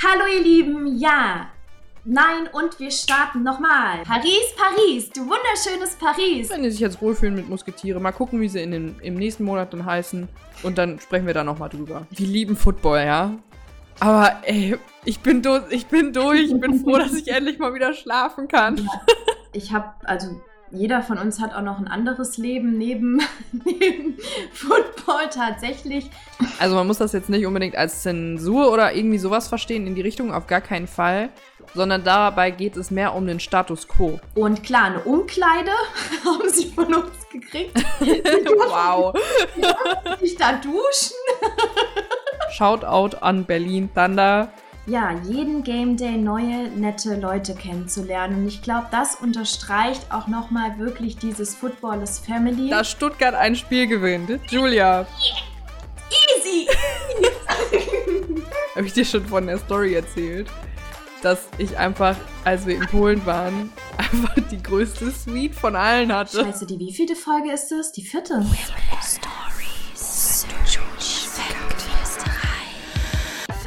Hallo ihr Lieben, ja. Nein, und wir starten nochmal. Paris, Paris, du wunderschönes Paris. Wenn die sich jetzt wohlfühlen mit Musketiere, mal gucken, wie sie in den, im nächsten Monat dann heißen. Und dann sprechen wir da nochmal drüber. Wir lieben Football, ja. Aber ey, ich bin, durch, ich bin durch. Ich bin froh, dass ich endlich mal wieder schlafen kann. Ich habe, also jeder von uns hat auch noch ein anderes Leben neben, neben Football tatsächlich. Also man muss das jetzt nicht unbedingt als Zensur oder irgendwie sowas verstehen in die Richtung, auf gar keinen Fall. Sondern dabei geht es mehr um den Status quo. Und klar, eine Umkleide haben sie von uns gekriegt. wow. Ich da duschen. Shoutout an Berlin Thunder. Ja, jeden Game Day neue, nette Leute kennenzulernen. Und ich glaube, das unterstreicht auch nochmal wirklich dieses Football is Family. Da Stuttgart ein Spiel gewinnt. Julia. Easy! Habe ich dir schon von der Story erzählt? Dass ich einfach, als wir in Polen waren, einfach die größte Suite von allen hatte. Scheiße, die wievielte Folge ist das? Die vierte.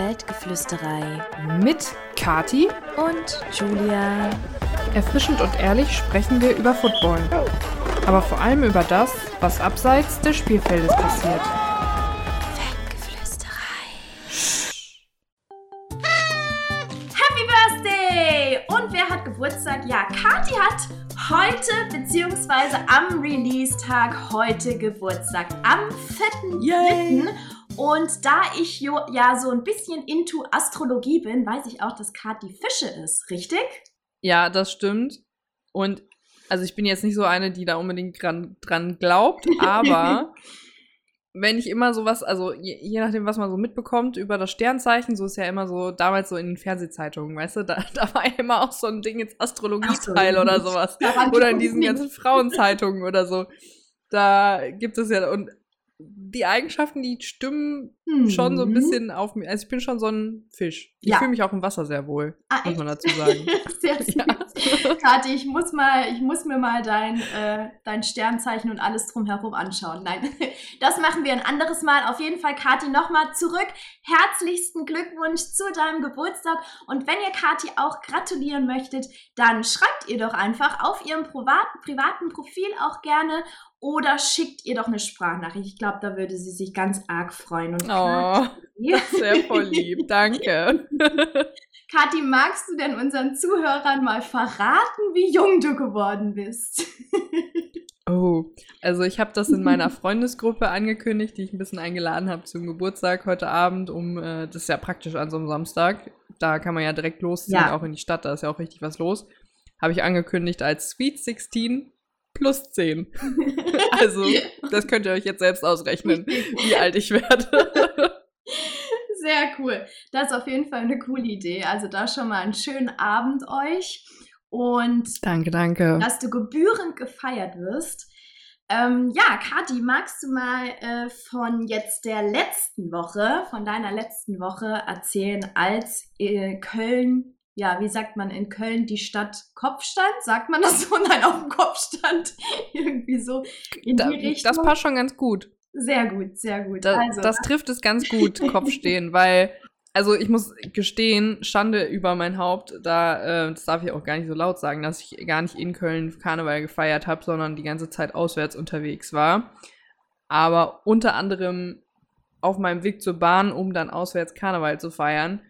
Feldgeflüsterei Mit Kati. und Julia. Erfrischend und ehrlich sprechen wir über Football. Aber vor allem über das, was abseits des Spielfeldes passiert. Happy Birthday! Und wer hat Geburtstag? Ja, Kathi hat heute, beziehungsweise am Release-Tag heute Geburtstag. Am 4.3. Und da ich jo, ja so ein bisschen into Astrologie bin, weiß ich auch, dass Kathi Fische ist, richtig? Ja, das stimmt. Und also ich bin jetzt nicht so eine, die da unbedingt dran, dran glaubt, aber wenn ich immer sowas, also je, je nachdem, was man so mitbekommt über das Sternzeichen, so ist ja immer so, damals so in den Fernsehzeitungen, weißt du, da, da war ja immer auch so ein Ding ins Astrologieteil so. oder sowas. Oder in diesen ganzen Frauenzeitungen oder so. Da gibt es ja, und die Eigenschaften, die stimmen schon so ein Mhm. bisschen auf mich. Also ich bin schon so ein Fisch. Ich Ja. fühle mich auch im Wasser sehr wohl, Ah, muss man dazu sagen. Sehr. Ja. Kathi, ich muss mal, ich muss mir mal dein, äh, dein Sternzeichen und alles drumherum anschauen. Nein, das machen wir ein anderes Mal. Auf jeden Fall, Kathi, nochmal zurück. Herzlichsten Glückwunsch zu deinem Geburtstag. Und wenn ihr Kathi auch gratulieren möchtet, dann schreibt ihr doch einfach auf ihrem privaten, privaten Profil auch gerne oder schickt ihr doch eine Sprachnachricht. Ich glaube, da würde sie sich ganz arg freuen. Und Oh, sehr voll lieb. Danke. Kathi, magst du denn unseren Zuhörern mal verraten, wie jung du geworden bist? Oh, also ich habe das in meiner Freundesgruppe angekündigt, die ich ein bisschen eingeladen habe zum Geburtstag heute Abend, um, äh, das ist ja praktisch an so einem Samstag, da kann man ja direkt losziehen, Ja. auch in die Stadt, da ist ja auch richtig was los. Habe ich angekündigt als Sweet 16 plus 10. Also, das könnt ihr euch jetzt selbst ausrechnen, wie alt ich werde. Sehr cool. Das ist auf jeden Fall eine coole Idee. Also da schon mal einen schönen Abend euch und danke, danke. dass du gebührend gefeiert wirst. Ähm, ja, Kathi, magst du mal äh, von jetzt der letzten Woche, von deiner letzten Woche erzählen, als äh, Köln, ja, wie sagt man in Köln, die Stadt Kopf stand? Sagt man das so? Nein, auf dem Kopf stand. Irgendwie so in Da, die Richtung. das passt schon ganz gut. Sehr gut, sehr gut. Da, also, das trifft es ganz gut, Kopfstehen, weil, also ich muss gestehen, Schande über mein Haupt, da, äh, das darf ich auch gar nicht so laut sagen, dass ich gar nicht in Köln Karneval gefeiert habe, sondern die ganze Zeit auswärts unterwegs war. Aber unter anderem auf meinem Weg zur Bahn, um dann auswärts Karneval zu feiern.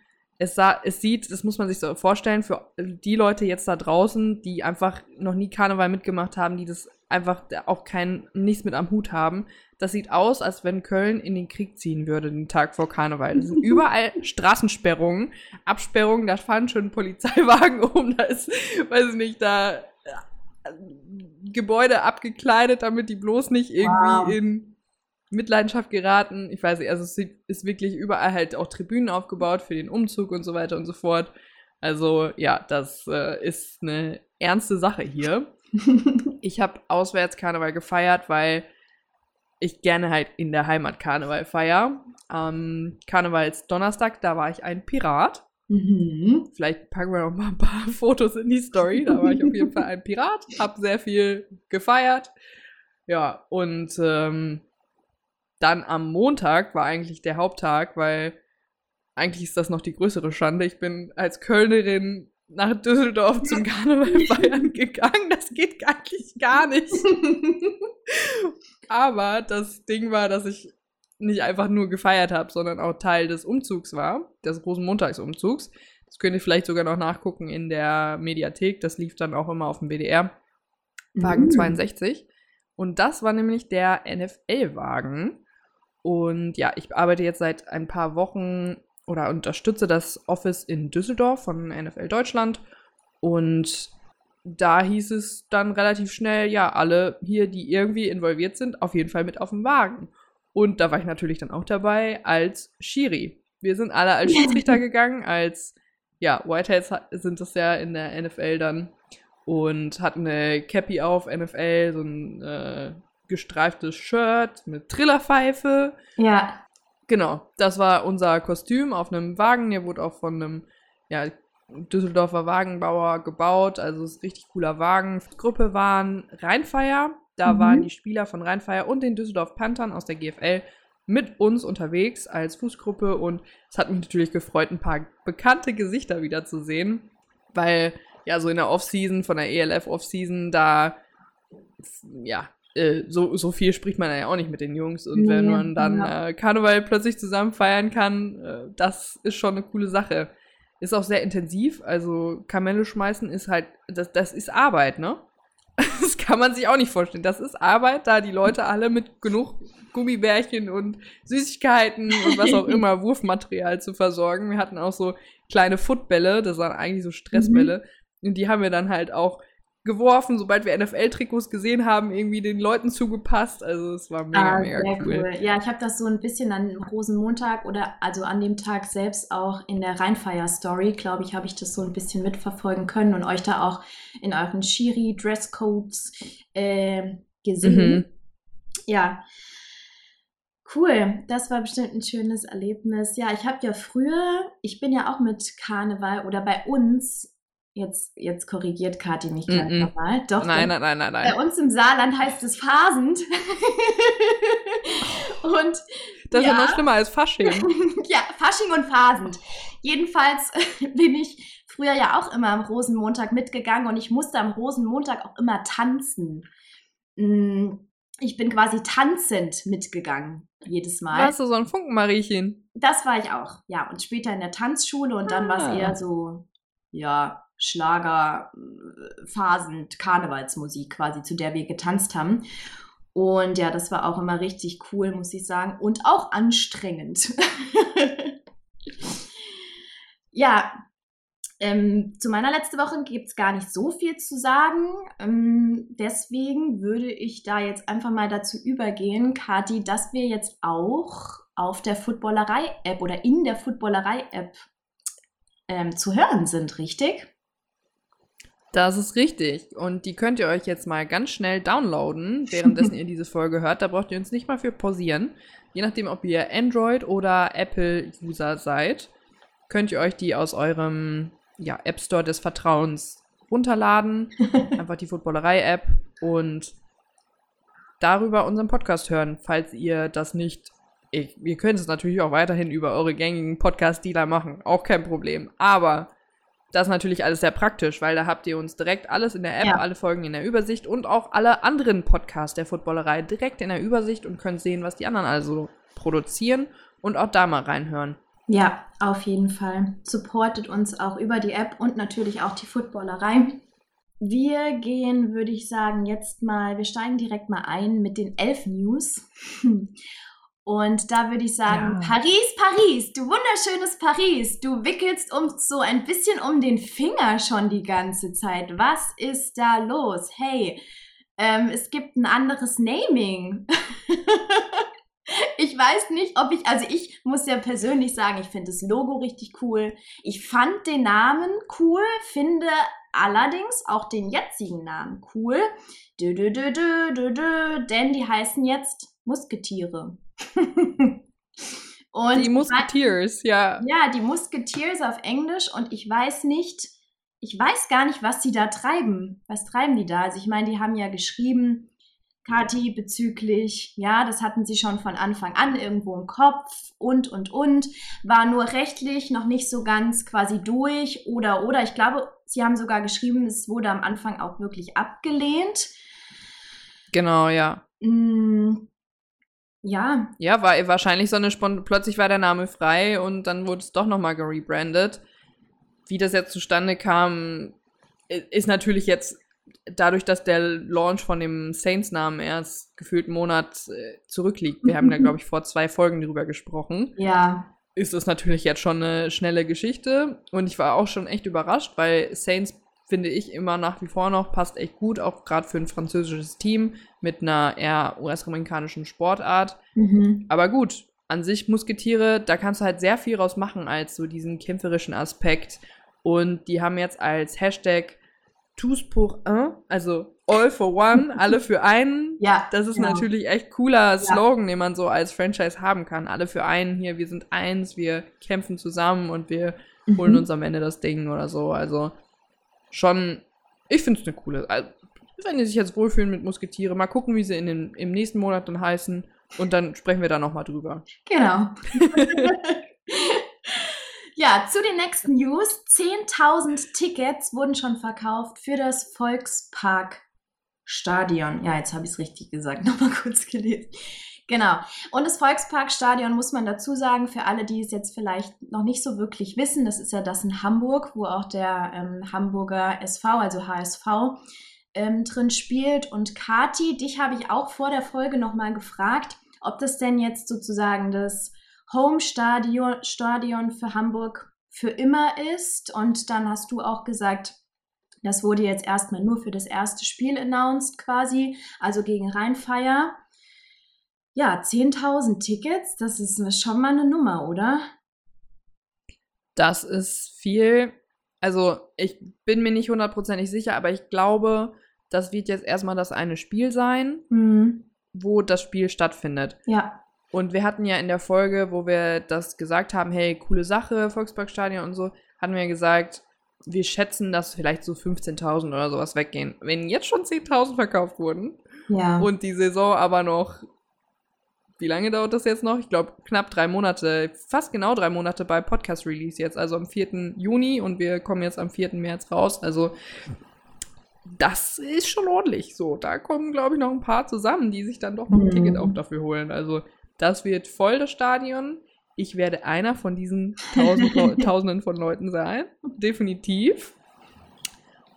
Es, sah, es sieht, das muss man sich so vorstellen, für die Leute jetzt da draußen, die einfach noch nie Karneval mitgemacht haben, die das einfach auch kein, nichts mit am Hut haben. Das sieht aus, als wenn Köln in den Krieg ziehen würde, den Tag vor Karneval. Es sind überall Straßensperrungen, Absperrungen, da fahren schon Polizeiwagen um, da ist, weiß ich nicht, da äh, Gebäude abgekleidet, damit die bloß nicht irgendwie Wow. in Mitleidenschaft geraten. Ich weiß nicht, also es ist wirklich überall halt auch Tribünen aufgebaut für den Umzug und so weiter und so fort. Also ja, das äh, ist eine ernste Sache hier. Ich habe auswärts Karneval gefeiert, weil ich gerne halt in der Heimat Karneval feier. Am Karnevalsdonnerstag, da war ich ein Pirat. Mhm. Vielleicht packen wir noch mal ein paar Fotos in die Story. Da war ich auf jeden Fall ein Pirat, hab sehr viel gefeiert. Ja, und ähm, dann am Montag war eigentlich der Haupttag, weil eigentlich ist das noch die größere Schande. Ich bin als Kölnerin nach Düsseldorf zum Karneval feiern gegangen. Das geht eigentlich gar nicht. Aber das Ding war, dass ich nicht einfach nur gefeiert habe, sondern auch Teil des Umzugs war, des Rosenmontagsumzugs. Das könnt ihr vielleicht sogar noch nachgucken in der Mediathek. Das lief dann auch immer auf dem BDR. Wagen mhm. 62. Und das war nämlich der NFL-Wagen. Und ja, ich arbeite jetzt seit ein paar Wochen oder unterstütze das Office in Düsseldorf von NFL Deutschland. Und da hieß es dann relativ schnell, ja, alle hier, die irgendwie involviert sind, auf jeden Fall mit auf dem Wagen. Und da war ich natürlich dann auch dabei als Schiri. Wir sind alle als Schiedsrichter gegangen, als, ja, Whiteheads sind das ja in der NFL dann. Und hatten eine Cappy auf, NFL, so ein äh, gestreiftes Shirt mit Trillerpfeife. Ja. Genau, das war unser Kostüm auf einem Wagen. Der wurde auch von einem ja, Düsseldorfer Wagenbauer gebaut. Also es ist ein richtig cooler Wagen. Die Gruppe waren Rheinfeier. Da mhm. waren die Spieler von Rheinfeier und den Düsseldorf Panthern aus der GFL mit uns unterwegs als Fußgruppe. Und es hat mich natürlich gefreut, ein paar bekannte Gesichter wiederzusehen. Weil ja, so in der Offseason, von der ELF Offseason, da ja, äh, so, so viel spricht man ja auch nicht mit den Jungs. Und wenn man dann ja. äh, Karneval plötzlich zusammen feiern kann, äh, das ist schon eine coole Sache. Ist auch sehr intensiv. Also Kamelle schmeißen ist halt, das, das ist Arbeit, ne? Das kann man sich auch nicht vorstellen. Das ist Arbeit, da die Leute alle mit genug Gummibärchen und Süßigkeiten und was auch immer, Wurfmaterial zu versorgen. Wir hatten auch so kleine Footbälle, das waren eigentlich so Stressbälle. Mhm. Und die haben wir dann halt auch geworfen, sobald wir NFL-Trikots gesehen haben, irgendwie den Leuten zugepasst. Also es war mega, ah, mega cool. cool. Ja, ich habe das so ein bisschen an Rosenmontag oder also an dem Tag selbst auch in der Rheinfeier-Story, glaube ich, habe ich das so ein bisschen mitverfolgen können und euch da auch in euren Shiri-Dresscodes äh, gesehen. Mhm. Ja. Cool, das war bestimmt ein schönes Erlebnis. Ja, ich habe ja früher, ich bin ja auch mit Karneval oder bei uns Jetzt, jetzt korrigiert Kathi mich gleich mm -mm. nochmal. Doch, nein, nein, nein, nein, nein. Bei uns im Saarland heißt es Phasend. und das ja, ist ja noch schlimmer als Fasching. ja, Fasching und Phasend. Jedenfalls bin ich früher ja auch immer am Rosenmontag mitgegangen und ich musste am Rosenmontag auch immer tanzen. Mm, ich bin quasi tanzend mitgegangen, jedes Mal. Warst du so ein Funkenmariechen? Das war ich auch, ja. Und später in der Tanzschule und dann ah. war es eher so, ja, Schlager, Phasen, Karnevalsmusik quasi, zu der wir getanzt haben. Und ja, das war auch immer richtig cool, muss ich sagen. Und auch anstrengend. ja, ähm, zu meiner letzten Woche gibt es gar nicht so viel zu sagen. Ähm, deswegen würde ich da jetzt einfach mal dazu übergehen, Kati, dass wir jetzt auch auf der Footballerei-App oder in der Footballerei-App ähm, zu hören sind, richtig? Das ist richtig. Und die könnt ihr euch jetzt mal ganz schnell downloaden, währenddessen ihr diese Folge hört. Da braucht ihr uns nicht mal für pausieren. Je nachdem, ob ihr Android- oder Apple-User seid, könnt ihr euch die aus eurem ja, App Store des Vertrauens runterladen. Einfach die Footballerei-App und darüber unseren Podcast hören, falls ihr das nicht. Ich, ihr könnt es natürlich auch weiterhin über eure gängigen Podcast-Dealer machen. Auch kein Problem. Aber das ist natürlich alles sehr praktisch, weil da habt ihr uns direkt alles in der App, ja. alle Folgen in der Übersicht und auch alle anderen Podcasts der Footballerei direkt in der Übersicht und könnt sehen, was die anderen also produzieren und auch da mal reinhören. Ja, auf jeden Fall. Supportet uns auch über die App und natürlich auch die Footballerei. Wir gehen, würde ich sagen, jetzt mal, wir steigen direkt mal ein mit den elf News. Und da würde ich sagen, ja. Paris, Paris, du wunderschönes Paris, du wickelst uns so ein bisschen um den Finger schon die ganze Zeit. Was ist da los? Hey, ähm, es gibt ein anderes Naming. ich weiß nicht, ob ich, also ich muss ja persönlich sagen, ich finde das Logo richtig cool. Ich fand den Namen cool, finde allerdings auch den jetzigen Namen cool. Dö, dö, dö, dö, dö, dö, denn die heißen jetzt Musketiere. und die Musketeers, ja. Ja, die Musketeers auf Englisch und ich weiß nicht, ich weiß gar nicht, was sie da treiben. Was treiben die da? Also ich meine, die haben ja geschrieben, Kati, bezüglich, ja, das hatten sie schon von Anfang an irgendwo im Kopf und, und, und, war nur rechtlich noch nicht so ganz quasi durch oder, oder. Ich glaube, sie haben sogar geschrieben, es wurde am Anfang auch wirklich abgelehnt. Genau, ja. Mm, ja. Ja, war wahrscheinlich so eine Spont plötzlich war der Name frei und dann wurde es doch nochmal gerebrandet. Wie das jetzt zustande kam, ist natürlich jetzt dadurch, dass der Launch von dem Saints-Namen erst gefühlt einen Monat äh, zurückliegt. Wir haben da, glaube ich, vor zwei Folgen drüber gesprochen. Ja. Ist das natürlich jetzt schon eine schnelle Geschichte. Und ich war auch schon echt überrascht, weil Saints finde ich immer nach wie vor noch, passt echt gut, auch gerade für ein französisches Team mit einer eher US-amerikanischen Sportart. Mhm. Aber gut, an sich Musketiere, da kannst du halt sehr viel raus machen als so diesen kämpferischen Aspekt. Und die haben jetzt als Hashtag Tous pour un, also all for one, alle für einen. Ja. Das ist genau. natürlich echt cooler Slogan, den man so als Franchise haben kann. Alle für einen hier, wir sind eins, wir kämpfen zusammen und wir Mhm. holen uns am Ende das Ding oder so. Also schon, ich finde es eine coole. Also, wenn die sich jetzt wohlfühlen mit Musketiere, mal gucken, wie sie in den, im nächsten Monat dann heißen und dann sprechen wir da nochmal drüber. Genau. ja, zu den nächsten News. 10.000 Tickets wurden schon verkauft für das Volkspark Stadion. Ja, jetzt habe ich es richtig gesagt. Nochmal kurz gelesen. Genau. Und das Volksparkstadion muss man dazu sagen, für alle, die es jetzt vielleicht noch nicht so wirklich wissen, das ist ja das in Hamburg, wo auch der ähm, Hamburger SV, also HSV, ähm, drin spielt. Und Kati, dich habe ich auch vor der Folge nochmal gefragt, ob das denn jetzt sozusagen das Home-Stadion Stadion für Hamburg für immer ist. Und dann hast du auch gesagt, das wurde jetzt erstmal nur für das erste Spiel announced quasi, also gegen Rheinfeier. Ja, 10.000 Tickets, das ist schon mal eine Nummer, oder? Das ist viel. Also, ich bin mir nicht hundertprozentig sicher, aber ich glaube, das wird jetzt erstmal das eine Spiel sein, Mhm. wo das Spiel stattfindet. Ja. Und wir hatten ja in der Folge, wo wir das gesagt haben, hey, coole Sache, Volksparkstadion und so, hatten wir gesagt, wir schätzen, dass vielleicht so 15.000 oder sowas weggehen. Wenn jetzt schon 10.000 verkauft wurden Ja. und die Saison aber noch, wie lange dauert das jetzt noch? Ich glaube, knapp drei Monate, fast genau drei Monate bei Podcast-Release jetzt, also am 4. Juni und wir kommen jetzt am 4. März raus. Also das ist schon ordentlich so. Da kommen, glaube ich, noch ein paar zusammen, die sich dann doch noch ein Mhm. Ticket auch dafür holen. Also das wird voll das Stadion. Ich werde einer von diesen tausend, Tausenden von Leuten sein. Definitiv.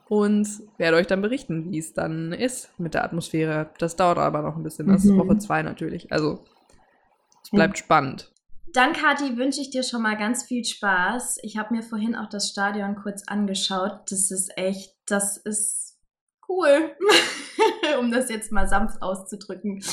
Und werde euch dann berichten, wie es dann ist mit der Atmosphäre. Das dauert aber noch ein bisschen. Das ist Mhm. Woche zwei natürlich. Also es bleibt spannend. Dann, Kathi, wünsche ich dir schon mal ganz viel Spaß. Ich habe mir vorhin auch das Stadion kurz angeschaut. Das ist echt, das ist cool, um das jetzt mal sanft auszudrücken.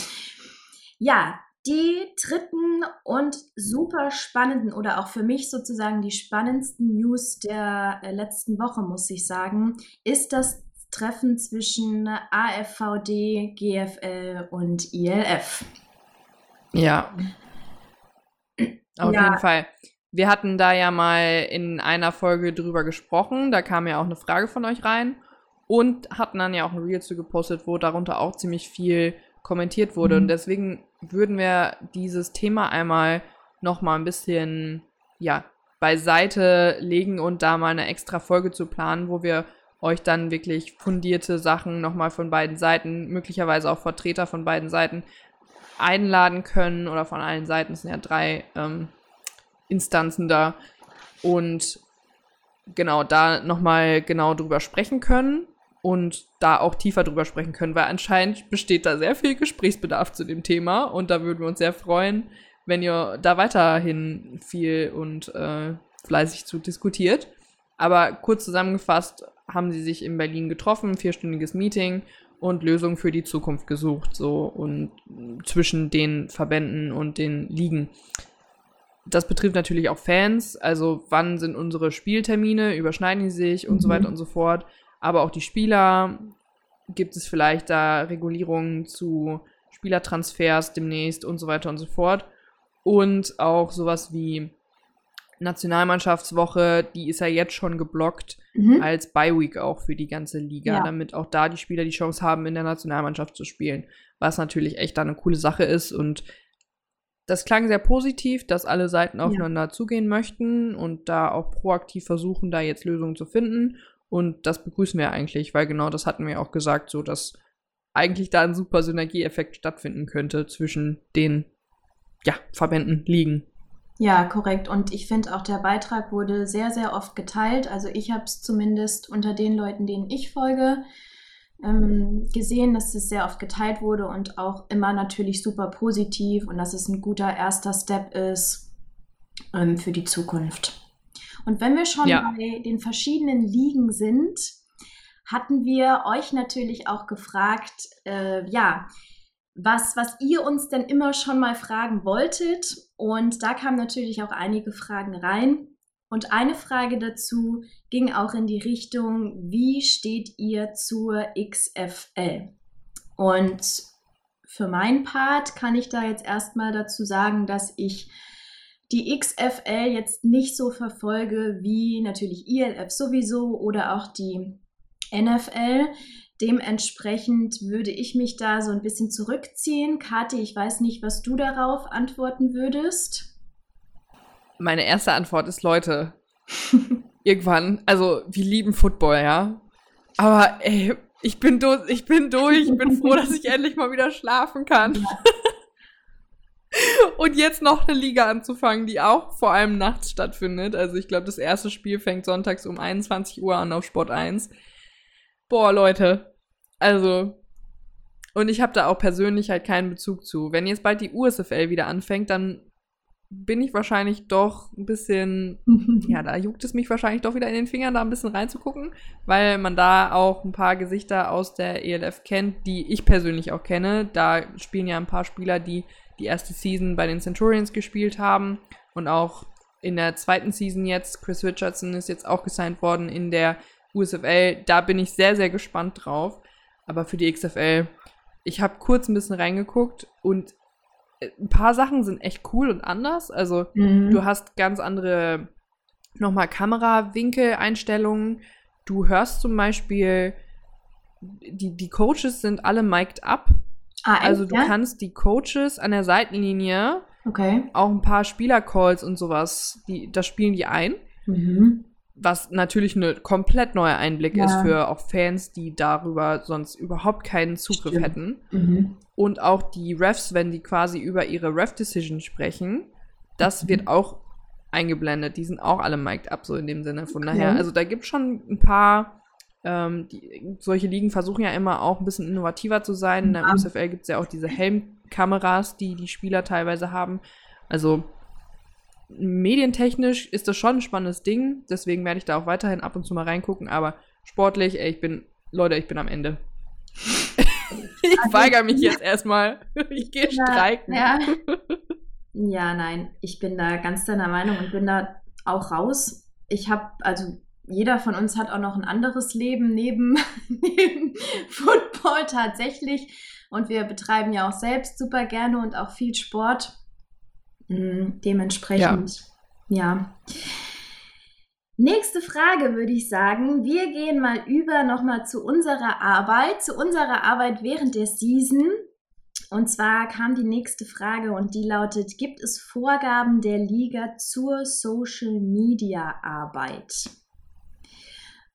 Ja, die dritten und super spannenden oder auch für mich sozusagen die spannendsten News der äh, letzten Woche, muss ich sagen, ist das Treffen zwischen AFVD, GFL und ILF. Ja. Auf Ja. jeden Fall. Wir hatten da ja mal in einer Folge drüber gesprochen. Da kam ja auch eine Frage von euch rein. Und hatten dann ja auch ein Reel zu gepostet, wo darunter auch ziemlich viel kommentiert wurde. Mhm. Und deswegen würden wir dieses Thema einmal noch mal ein bisschen, ja, beiseite legen und da mal eine extra Folge zu planen, wo wir euch dann wirklich fundierte Sachen nochmal von beiden Seiten, möglicherweise auch Vertreter von beiden Seiten einladen können oder von allen Seiten. Es sind ja drei ähm, Instanzen da. Und genau da nochmal genau drüber sprechen können und da auch tiefer drüber sprechen können, weil anscheinend besteht da sehr viel Gesprächsbedarf zu dem Thema und da würden wir uns sehr freuen, wenn ihr da weiterhin viel und äh, fleißig zu diskutiert. Aber kurz zusammengefasst haben sie sich in Berlin getroffen, vierstündiges Meeting und Lösungen für die Zukunft gesucht, so und zwischen den Verbänden und den Ligen. Das betrifft natürlich auch Fans, also wann sind unsere Spieltermine, überschneiden die sich und so Mhm. weiter und so fort. Aber auch die Spieler, gibt es vielleicht da Regulierungen zu Spielertransfers demnächst und so weiter und so fort. Und auch sowas wie Nationalmannschaftswoche, die ist ja jetzt schon geblockt mhm. als Bye-Week auch für die ganze Liga, ja. damit auch da die Spieler die Chance haben, in der Nationalmannschaft zu spielen. Was natürlich echt dann eine coole Sache ist und das klang sehr positiv, dass alle Seiten aufeinander ja. zugehen möchten und da auch proaktiv versuchen, da jetzt Lösungen zu finden. Und das begrüßen wir eigentlich, weil genau das hatten wir auch gesagt, so dass eigentlich da ein super Synergieeffekt stattfinden könnte zwischen den ja, Verbänden, Ligen. Ja, korrekt. Und ich finde auch, der Beitrag wurde sehr, sehr oft geteilt. Also ich habe es zumindest unter den Leuten, denen ich folge, ähm, gesehen, dass es sehr oft geteilt wurde und auch immer natürlich super positiv und dass es ein guter erster Step ist ähm, für die Zukunft. Und wenn wir schon ja. bei den verschiedenen Ligen sind, hatten wir euch natürlich auch gefragt, äh, ja, was, was ihr uns denn immer schon mal fragen wolltet. Und da kamen natürlich auch einige Fragen rein. Und eine Frage dazu ging auch in die Richtung, wie steht ihr zur XFL? Und für meinen Part kann ich da jetzt erstmal dazu sagen, dass ich die XFL jetzt nicht so verfolge wie natürlich ILF sowieso oder auch die NFL. Dementsprechend würde ich mich da so ein bisschen zurückziehen. Kathi, ich weiß nicht, was du darauf antworten würdest. Meine erste Antwort ist, Leute, irgendwann, also wir lieben Football, ja. Aber ey, ich bin, durch, ich bin durch. Ich bin froh, dass ich endlich mal wieder schlafen kann. Ja. Und jetzt noch eine Liga anzufangen, die auch vor allem nachts stattfindet. Also ich glaube, das erste Spiel fängt sonntags um 21 Uhr an auf Sport 1. Boah, Leute. Also. Und ich habe da auch persönlich halt keinen Bezug zu. Wenn jetzt bald die USFL wieder anfängt, dann bin ich wahrscheinlich doch ein bisschen, ja, da juckt es mich wahrscheinlich doch wieder in den Fingern, da ein bisschen reinzugucken, weil man da auch ein paar Gesichter aus der ELF kennt, die ich persönlich auch kenne. Da spielen ja ein paar Spieler, die die erste Season bei den Centurions gespielt haben und auch in der zweiten Season jetzt, Chris Richardson ist jetzt auch gesigned worden in der USFL. Da bin ich sehr, sehr gespannt drauf. Aber für die XFL, ich habe kurz ein bisschen reingeguckt und ein paar Sachen sind echt cool und anders. Also mhm. du hast ganz andere nochmal Kamerawinkel-Einstellungen. Du hörst zum Beispiel, die, die Coaches sind alle mic'd up. Ah, also du ja? kannst die Coaches an der Seitenlinie okay. auch ein paar Spielercalls und sowas, die, das spielen die ein. Mhm was natürlich ein komplett neuer Einblick ja. ist für auch Fans, die darüber sonst überhaupt keinen Zugriff Stimmt. hätten. Mhm. Und auch die Refs, wenn die quasi über ihre Ref-Decision sprechen, das mhm. wird auch eingeblendet. Die sind auch alle mic'd up, so in dem Sinne. Von okay. daher, also da gibt es schon ein paar, ähm, die, solche Ligen versuchen ja immer auch ein bisschen innovativer zu sein. In der. USFL gibt es ja auch diese Helmkameras, die die Spieler teilweise haben. Also medientechnisch ist das schon ein spannendes Ding. Deswegen werde ich da auch weiterhin ab und zu mal reingucken. Aber sportlich, ey, ich bin, Leute, ich bin am Ende. ich also, weigere mich jetzt erstmal. Ich gehe streiken. Ja. ja, nein, ich bin da ganz deiner Meinung und bin da auch raus. Ich habe, also jeder von uns hat auch noch ein anderes Leben neben, neben Football tatsächlich. Und wir betreiben ja auch selbst super gerne und auch viel Sport. Mhm, dementsprechend, ja. ja. Nächste Frage würde ich sagen. Wir gehen mal über nochmal zu unserer Arbeit, zu unserer Arbeit während der Season. Und zwar kam die nächste Frage und die lautet, gibt es Vorgaben der Liga zur Social Media Arbeit?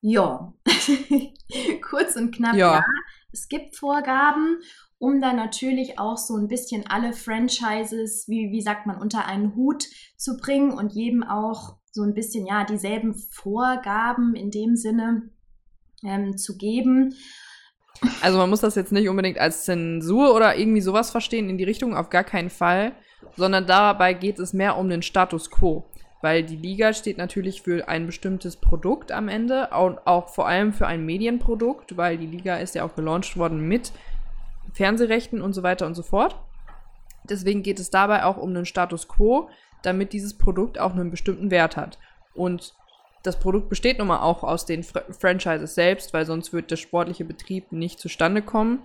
Ja, kurz und knapp ja. ja. Es gibt Vorgaben um dann natürlich auch so ein bisschen alle Franchises, wie, wie sagt man, unter einen Hut zu bringen und jedem auch so ein bisschen, ja, dieselben Vorgaben in dem Sinne ähm, zu geben. Also man muss das jetzt nicht unbedingt als Zensur oder irgendwie sowas verstehen in die Richtung, auf gar keinen Fall, sondern dabei geht es mehr um den Status quo. Weil die Liga steht natürlich für ein bestimmtes Produkt am Ende und auch vor allem für ein Medienprodukt, weil die Liga ist ja auch gelauncht worden mit Fernsehrechten und so weiter und so fort. Deswegen geht es dabei auch um einen Status quo, damit dieses Produkt auch einen bestimmten Wert hat. Und das Produkt besteht nun mal auch aus den Fr Franchises selbst, weil sonst wird der sportliche Betrieb nicht zustande kommen.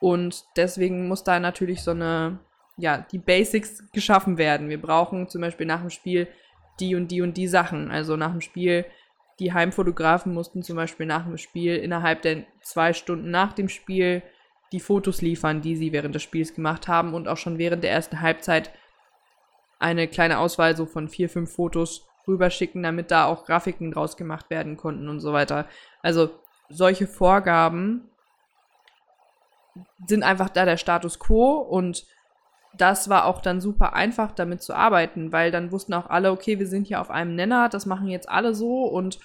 Und deswegen muss da natürlich so eine, ja, die Basics geschaffen werden. Wir brauchen zum Beispiel nach dem Spiel die und die und die Sachen. Also nach dem Spiel, die Heimfotografen mussten zum Beispiel nach dem Spiel innerhalb der zwei Stunden nach dem Spiel die Fotos liefern, die sie während des Spiels gemacht haben und auch schon während der ersten Halbzeit eine kleine Auswahl so von vier, fünf Fotos rüberschicken, damit da auch Grafiken draus gemacht werden konnten und so weiter. Also solche Vorgaben sind einfach da der Status quo und das war auch dann super einfach damit zu arbeiten, weil dann wussten auch alle, okay, wir sind hier auf einem Nenner, das machen jetzt alle so und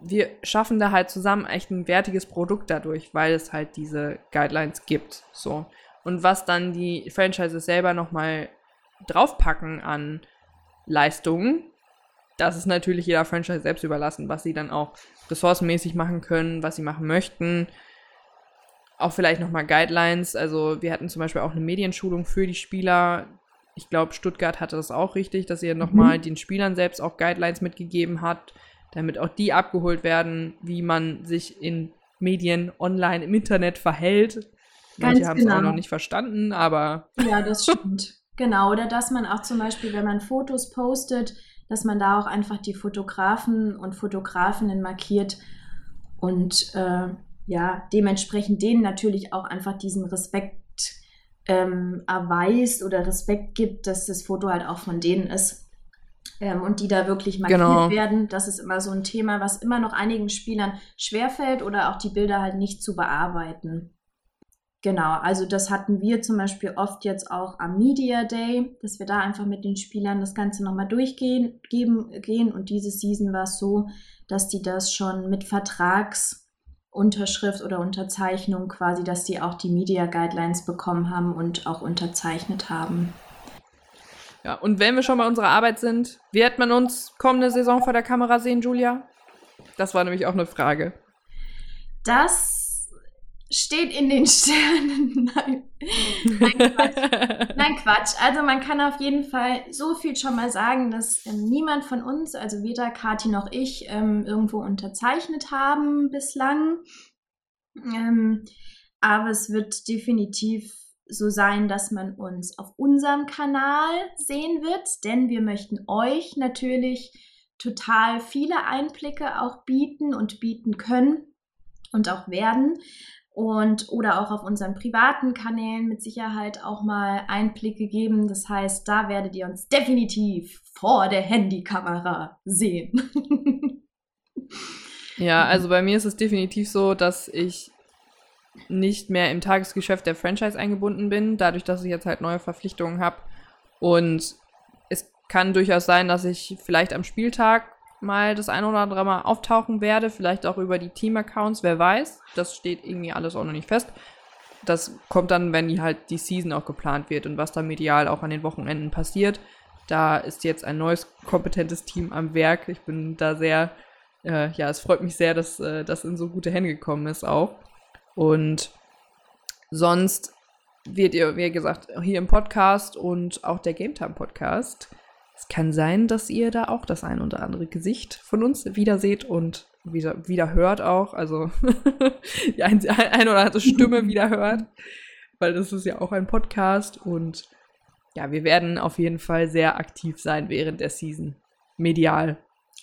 wir schaffen da halt zusammen echt ein wertiges Produkt dadurch, weil es halt diese Guidelines gibt. So. Und was dann die Franchises selber nochmal draufpacken an Leistungen, das ist natürlich jeder Franchise selbst überlassen, was sie dann auch ressourcenmäßig machen können, was sie machen möchten. Auch vielleicht nochmal Guidelines. Also wir hatten zum Beispiel auch eine Medienschulung für die Spieler. Ich glaube, Stuttgart hatte das auch richtig, dass ihr nochmal mhm. den Spielern selbst auch Guidelines mitgegeben hat, damit auch die abgeholt werden, wie man sich in Medien, online, im Internet verhält. Manche haben es genau. auch noch nicht verstanden, aber. Ja, das stimmt. genau. Oder dass man auch zum Beispiel, wenn man Fotos postet, dass man da auch einfach die Fotografen und Fotografinnen markiert und äh, ja, dementsprechend denen natürlich auch einfach diesen Respekt ähm, erweist oder Respekt gibt, dass das Foto halt auch von denen ist. Ähm, und die da wirklich markiert genau. werden. Das ist immer so ein Thema, was immer noch einigen Spielern schwerfällt oder auch die Bilder halt nicht zu bearbeiten. Genau, also das hatten wir zum Beispiel oft jetzt auch am Media Day, dass wir da einfach mit den Spielern das Ganze nochmal durchgehen geben, gehen. Und diese Season war es so, dass die das schon mit Vertragsunterschrift oder Unterzeichnung quasi, dass die auch die Media Guidelines bekommen haben und auch unterzeichnet haben. Ja, und wenn wir schon bei unserer Arbeit sind, wird man uns kommende Saison vor der Kamera sehen, Julia? Das war nämlich auch eine Frage. Das steht in den Sternen. Nein. Nein, Quatsch. Nein, Quatsch. Also man kann auf jeden Fall so viel schon mal sagen, dass ähm, niemand von uns, also weder Kati noch ich, ähm, irgendwo unterzeichnet haben bislang. Ähm, aber es wird definitiv so sein, dass man uns auf unserem Kanal sehen wird, denn wir möchten euch natürlich total viele Einblicke auch bieten und bieten können und auch werden und oder auch auf unseren privaten Kanälen mit Sicherheit auch mal Einblicke geben. Das heißt, da werdet ihr uns definitiv vor der Handykamera sehen. ja, also bei mir ist es definitiv so, dass ich nicht mehr im Tagesgeschäft der Franchise eingebunden bin, dadurch, dass ich jetzt halt neue Verpflichtungen habe. Und es kann durchaus sein, dass ich vielleicht am Spieltag mal das ein oder andere Mal auftauchen werde, vielleicht auch über die Team-Accounts, wer weiß. Das steht irgendwie alles auch noch nicht fest. Das kommt dann, wenn die halt die Season auch geplant wird und was da medial auch an den Wochenenden passiert. Da ist jetzt ein neues kompetentes Team am Werk. Ich bin da sehr, äh, ja, es freut mich sehr, dass äh, das in so gute Hände gekommen ist auch. Und sonst wird ihr, wie gesagt, hier im Podcast und auch der Game Time Podcast es kann sein, dass ihr da auch das ein oder andere Gesicht von uns wieder seht und wieder, wieder hört auch. Also die ein, ein oder andere Stimme wieder hört. Weil das ist ja auch ein Podcast. Und ja, wir werden auf jeden Fall sehr aktiv sein während der Season. Medial.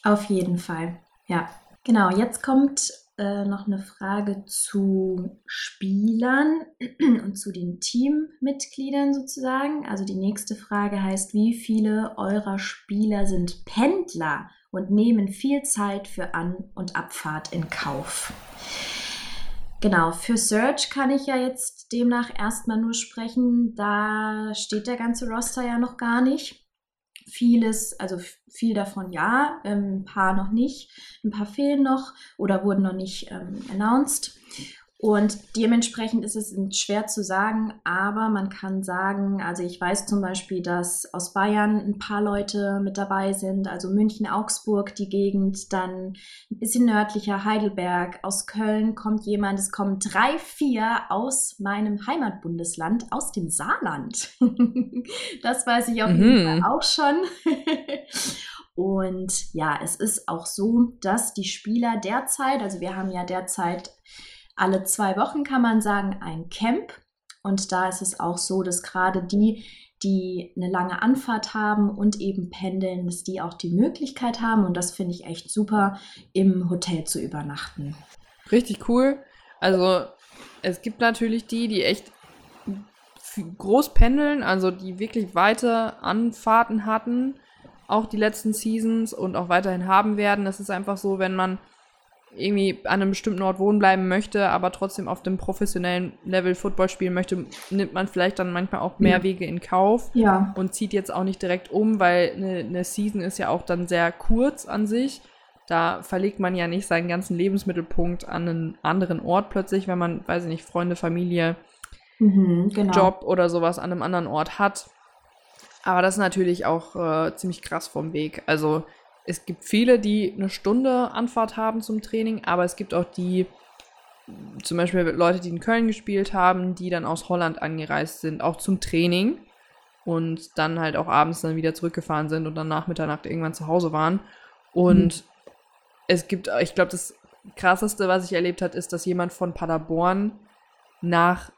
Auf jeden Fall. Ja. Genau, jetzt kommt äh, noch eine Frage zu Spielern und zu den Teammitgliedern sozusagen. Also die nächste Frage heißt, wie viele eurer Spieler sind Pendler und nehmen viel Zeit für An- und Abfahrt in Kauf? Genau, für Search kann ich ja jetzt demnach erstmal nur sprechen. Da steht der ganze Roster ja noch gar nicht. Vieles, also viel davon ja, ähm, ein paar noch nicht, ein paar fehlen noch oder wurden noch nicht ähm, announced. Und dementsprechend ist es schwer zu sagen, aber man kann sagen, also ich weiß zum Beispiel, dass aus Bayern ein paar Leute mit dabei sind, also München, Augsburg, die Gegend, dann ein bisschen nördlicher Heidelberg, aus Köln kommt jemand, es kommen drei, vier aus meinem Heimatbundesland, aus dem Saarland. das weiß ich auf jeden mhm. Fall auch schon. Und ja, es ist auch so, dass die Spieler derzeit, also wir haben ja derzeit alle zwei Wochen kann man sagen ein Camp. Und da ist es auch so, dass gerade die, die eine lange Anfahrt haben und eben pendeln, dass die auch die Möglichkeit haben. Und das finde ich echt super, im Hotel zu übernachten. Richtig cool. Also es gibt natürlich die, die echt groß pendeln, also die wirklich weite Anfahrten hatten, auch die letzten Seasons und auch weiterhin haben werden. Es ist einfach so, wenn man irgendwie an einem bestimmten Ort wohnen bleiben möchte, aber trotzdem auf dem professionellen Level Football spielen möchte, nimmt man vielleicht dann manchmal auch mehr. Wege in Kauf ja. und zieht jetzt auch nicht direkt um, weil eine, eine Season ist ja auch dann sehr kurz an sich. Da verlegt man ja nicht seinen ganzen Lebensmittelpunkt an einen anderen Ort plötzlich, wenn man, weiß ich nicht, Freunde, Familie, mhm, genau. Job oder sowas an einem anderen Ort hat. Aber das ist natürlich auch äh, ziemlich krass vom Weg. Also es gibt viele, die eine Stunde Anfahrt haben zum Training, aber es gibt auch die, zum Beispiel Leute, die in Köln gespielt haben, die dann aus Holland angereist sind, auch zum Training und dann halt auch abends dann wieder zurückgefahren sind und dann nach Mitternacht irgendwann zu Hause waren. Und mhm es gibt, ich glaube, das krasseste, was ich erlebt habe, ist, dass jemand von Paderborn nach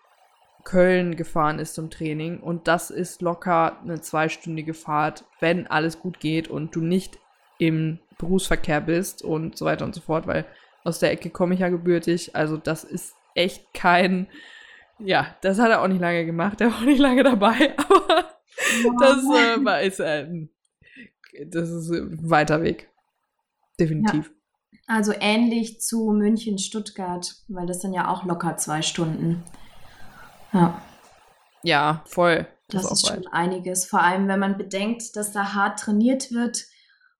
Köln gefahren ist zum Training und das ist locker eine zweistündige Fahrt, wenn alles gut geht und du nicht im Berufsverkehr bist und so weiter und so fort, weil aus der Ecke komme ich ja gebürtig. Also das ist echt kein, ja, das hat er auch nicht lange gemacht, er war auch nicht lange dabei, aber wow. das äh, war ist, äh, das ist ein weiter Weg. Definitiv. Ja. Also ähnlich zu München, Stuttgart, weil das sind ja auch locker zwei Stunden. Ja. Ja, voll. Das, das ist, schon einiges. Vor allem, wenn man bedenkt, dass da hart trainiert wird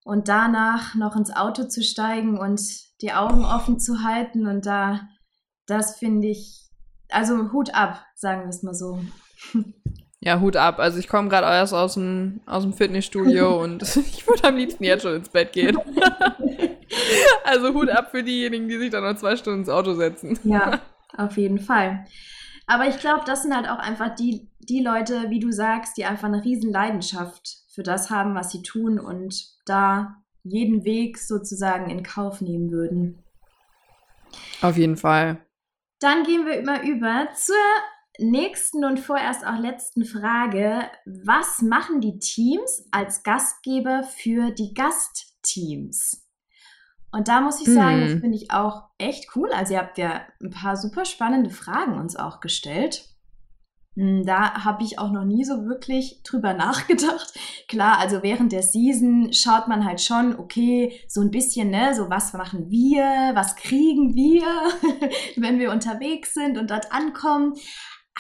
und danach noch ins Auto zu steigen und die Augen offen zu halten und da, das finde ich, also Hut ab, sagen wir es mal so. Ja, Hut ab. Also ich komme gerade erst aus dem, aus dem Fitnessstudio und ich würde am liebsten jetzt schon ins Bett gehen. also Hut ab für diejenigen, die sich dann noch zwei Stunden ins Auto setzen. Ja, auf jeden Fall. Aber ich glaube, das sind halt auch einfach die, die Leute, wie du sagst, die einfach eine riesen Leidenschaft für das haben, was sie tun und da jeden Weg sozusagen in Kauf nehmen würden. Auf jeden Fall. Dann gehen wir immer über zur nächsten und vorerst auch letzten Frage. Was machen die Teams als Gastgeber für die Gastteams? Und da muss ich sagen, das mhm. finde ich auch echt cool. Also ihr habt ja ein paar super spannende Fragen uns auch gestellt. Hm, da habe ich auch noch nie so wirklich drüber nachgedacht. Klar, also während der Season schaut man halt schon, okay, so ein bisschen, ne, so was machen wir, was kriegen wir, wenn wir unterwegs sind und dort ankommen.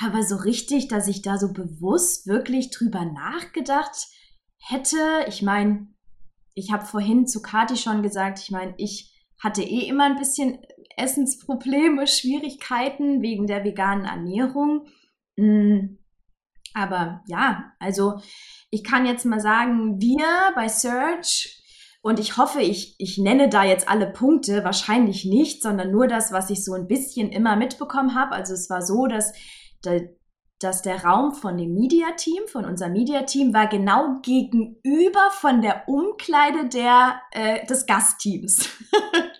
Aber so richtig, dass ich da so bewusst wirklich drüber nachgedacht hätte, ich meine, ich habe vorhin zu Kati schon gesagt, ich meine, ich hatte eh immer ein bisschen Essensprobleme, Schwierigkeiten wegen der veganen Ernährung. Mm, aber ja, also ich kann jetzt mal sagen, wir bei Search und ich hoffe, ich, ich nenne da jetzt alle Punkte, wahrscheinlich nicht, sondern nur das, was ich so ein bisschen immer mitbekommen habe. Also es war so, dass dass der Raum von dem Media-Team, von unserem Media-Team, war genau gegenüber von der Umkleide der, äh, des Gastteams.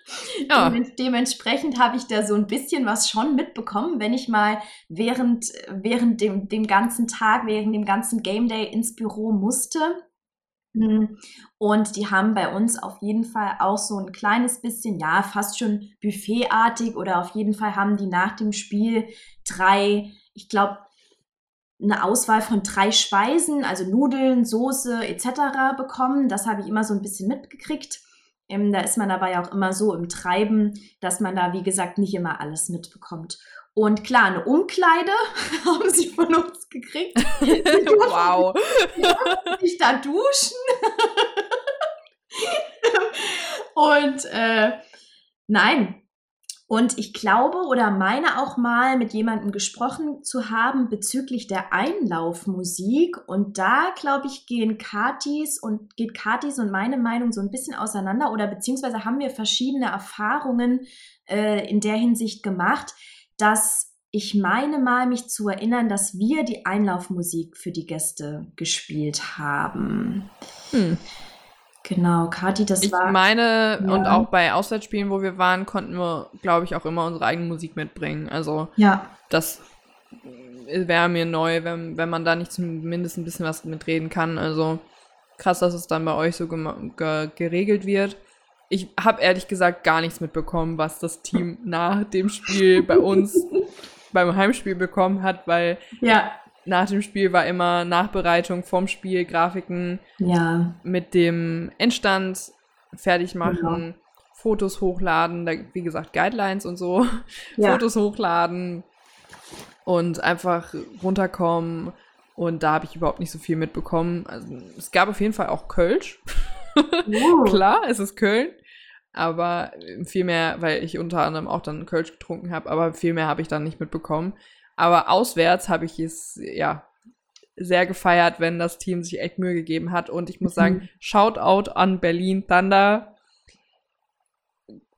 ja. dementsprechend habe ich da so ein bisschen was schon mitbekommen, wenn ich mal während, während dem, dem ganzen Tag, während dem ganzen Game Day ins Büro musste. Hm. Und die haben bei uns auf jeden Fall auch so ein kleines bisschen, ja, fast schon buffetartig oder auf jeden Fall haben die nach dem Spiel drei, ich glaube, eine Auswahl von drei Speisen, also Nudeln, Soße etc. bekommen. Das habe ich immer so ein bisschen mitgekriegt. Ähm, da ist man aber ja auch immer so im Treiben, dass man da, wie gesagt, nicht immer alles mitbekommt. Und klar, eine Umkleide haben sie von uns gekriegt. wow. Ich da duschen. Und äh, nein, und ich glaube oder meine auch mal mit jemandem gesprochen zu haben bezüglich der Einlaufmusik. Und da, glaube ich, gehen Katis und geht Katis und meine Meinung so ein bisschen auseinander oder beziehungsweise haben wir verschiedene Erfahrungen äh, in der Hinsicht gemacht, dass ich meine mal mich zu erinnern, dass wir die Einlaufmusik für die Gäste gespielt haben. Hm. Genau, Kati, das ich war. Ich meine, ja. und auch bei Auswärtsspielen, wo wir waren, konnten wir, glaube ich, auch immer unsere eigene Musik mitbringen. Also, ja. das wäre mir neu, wenn, wenn man da nicht zumindest ein bisschen was mitreden kann. Also krass, dass es dann bei euch so ge geregelt wird. Ich habe ehrlich gesagt gar nichts mitbekommen, was das Team nach dem Spiel bei uns beim Heimspiel bekommen hat, weil ja. Nach dem Spiel war immer Nachbereitung vom Spiel, Grafiken ja. mit dem Endstand fertig machen. Genau. Fotos hochladen, da, wie gesagt, Guidelines und so, ja. Fotos hochladen und einfach runterkommen. Und da habe ich überhaupt nicht so viel mitbekommen. Also, es gab auf jeden Fall auch Kölsch. Uh. Klar, es ist Köln. Aber viel mehr, weil ich unter anderem auch dann Kölsch getrunken habe, aber viel mehr habe ich dann nicht mitbekommen. Aber auswärts habe ich es, ja, sehr gefeiert, wenn das Team sich echt Mühe gegeben hat. Und ich muss sagen, mhm. Shoutout an Berlin Thunder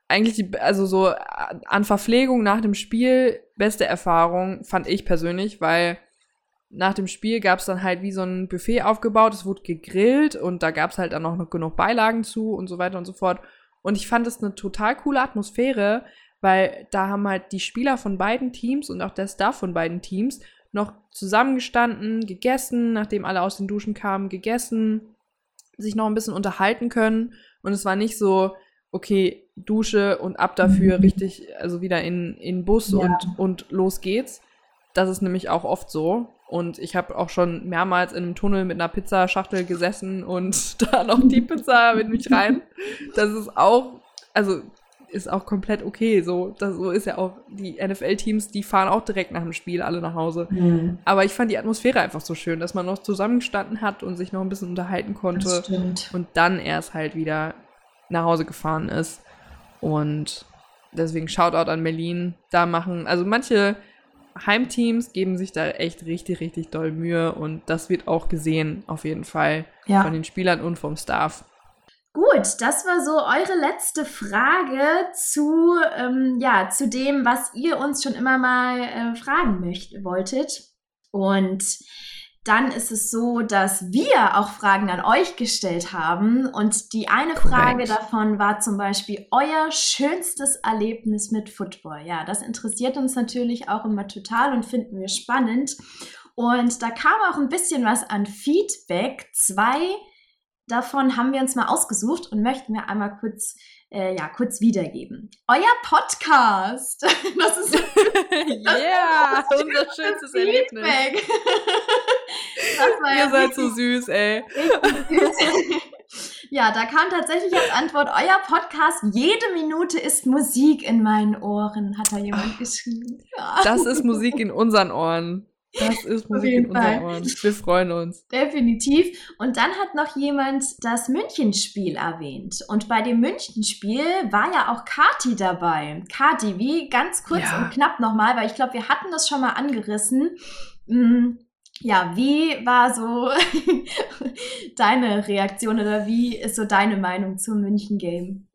eigentlich die, also so an Verpflegung nach dem Spiel beste Erfahrung, fand ich persönlich, weil nach dem Spiel gab es dann halt wie so ein Buffet aufgebaut, es wurde gegrillt und da gab es halt dann auch noch genug Beilagen zu und so weiter und so fort. Und ich fand es eine total coole Atmosphäre, weil da haben halt die Spieler von beiden Teams und auch der Staff von beiden Teams noch zusammengestanden, gegessen, nachdem alle aus den Duschen kamen, gegessen, sich noch ein bisschen unterhalten können. Und es war nicht so, okay, Dusche und ab dafür mhm. richtig, also wieder in, in Bus ja. und, und los geht's. Das ist nämlich auch oft so. Und ich habe auch schon mehrmals in einem Tunnel mit einer Pizzaschachtel gesessen und da noch die Pizza mit mich rein. Das ist auch, also ist auch komplett okay. So, das, so ist ja auch die NFL-Teams, die fahren auch direkt nach dem Spiel alle nach Hause. Mhm. Aber ich fand die Atmosphäre einfach so schön, dass man noch zusammengestanden hat und sich noch ein bisschen unterhalten konnte. Und dann erst halt wieder nach Hause gefahren ist. Und deswegen Shoutout an Berlin. Da machen, also manche Heimteams geben sich da echt richtig, richtig doll Mühe und das wird auch gesehen, auf jeden Fall. Ja. Von den Spielern und vom Staff. Gut, das war so eure letzte Frage zu, ähm, ja, zu dem, was ihr uns schon immer mal äh, fragen möcht wolltet. Und dann ist es so, dass wir auch Fragen an euch gestellt haben. Und die eine Korrekt. Frage davon war zum Beispiel euer schönstes Erlebnis mit Football. Ja, das interessiert uns natürlich auch immer total und finden wir spannend. Und da kam auch ein bisschen was an Feedback. Zwei davon haben wir uns mal ausgesucht und möchten wir einmal kurz äh, ja, kurz wiedergeben. Euer Podcast. Das ist yeah, unser schönstes Erlebnis. Ihr seid so süß, ey. ja, da kam tatsächlich als Antwort, euer Podcast, jede Minute ist Musik in meinen Ohren, hat da jemand geschrieben. Das ist Musik in unseren Ohren. Das ist Musik in unseren Ohren. Wir freuen uns. Definitiv. Und dann hat noch jemand das Münchenspiel erwähnt. Und bei dem Münchenspiel war ja auch Kati dabei. Kati, wie ganz kurz ja. und knapp nochmal, weil ich glaube, wir hatten das schon mal angerissen. Mm, ja, wie war so deine Reaktion oder wie ist so deine Meinung zum München-Game?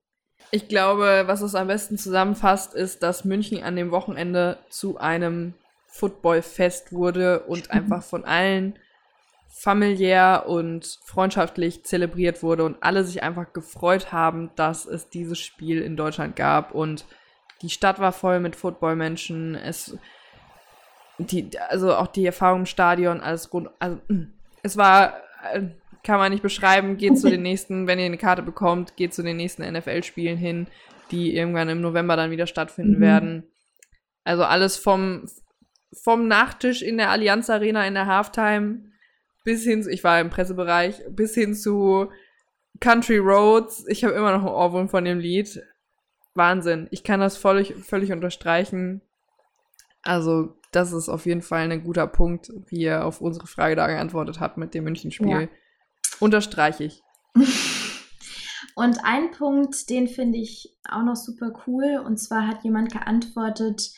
Ich glaube, was es am besten zusammenfasst, ist, dass München an dem Wochenende zu einem Footballfest wurde und einfach von allen familiär und freundschaftlich zelebriert wurde und alle sich einfach gefreut haben, dass es dieses Spiel in Deutschland gab und die Stadt war voll mit Footballmenschen. Es die also auch die Erfahrung im Stadion alles rund also es war äh, kann man nicht beschreiben, geht zu den nächsten, wenn ihr eine Karte bekommt, geht zu den nächsten NFL Spielen hin, die irgendwann im November dann wieder stattfinden mhm. werden. Also alles vom vom Nachtisch in der Allianz Arena in der Halftime bis hin zu, ich war im Pressebereich, bis hin zu Country Roads. Ich habe immer noch einen Ohrwurm von dem Lied. Wahnsinn. Ich kann das völlig, völlig unterstreichen. Also, das ist auf jeden Fall ein guter Punkt, wie er auf unsere Frage da geantwortet hat mit dem Münchenspiel. Ja. Unterstreiche ich. Und ein Punkt, den finde ich auch noch super cool. Und zwar hat jemand geantwortet,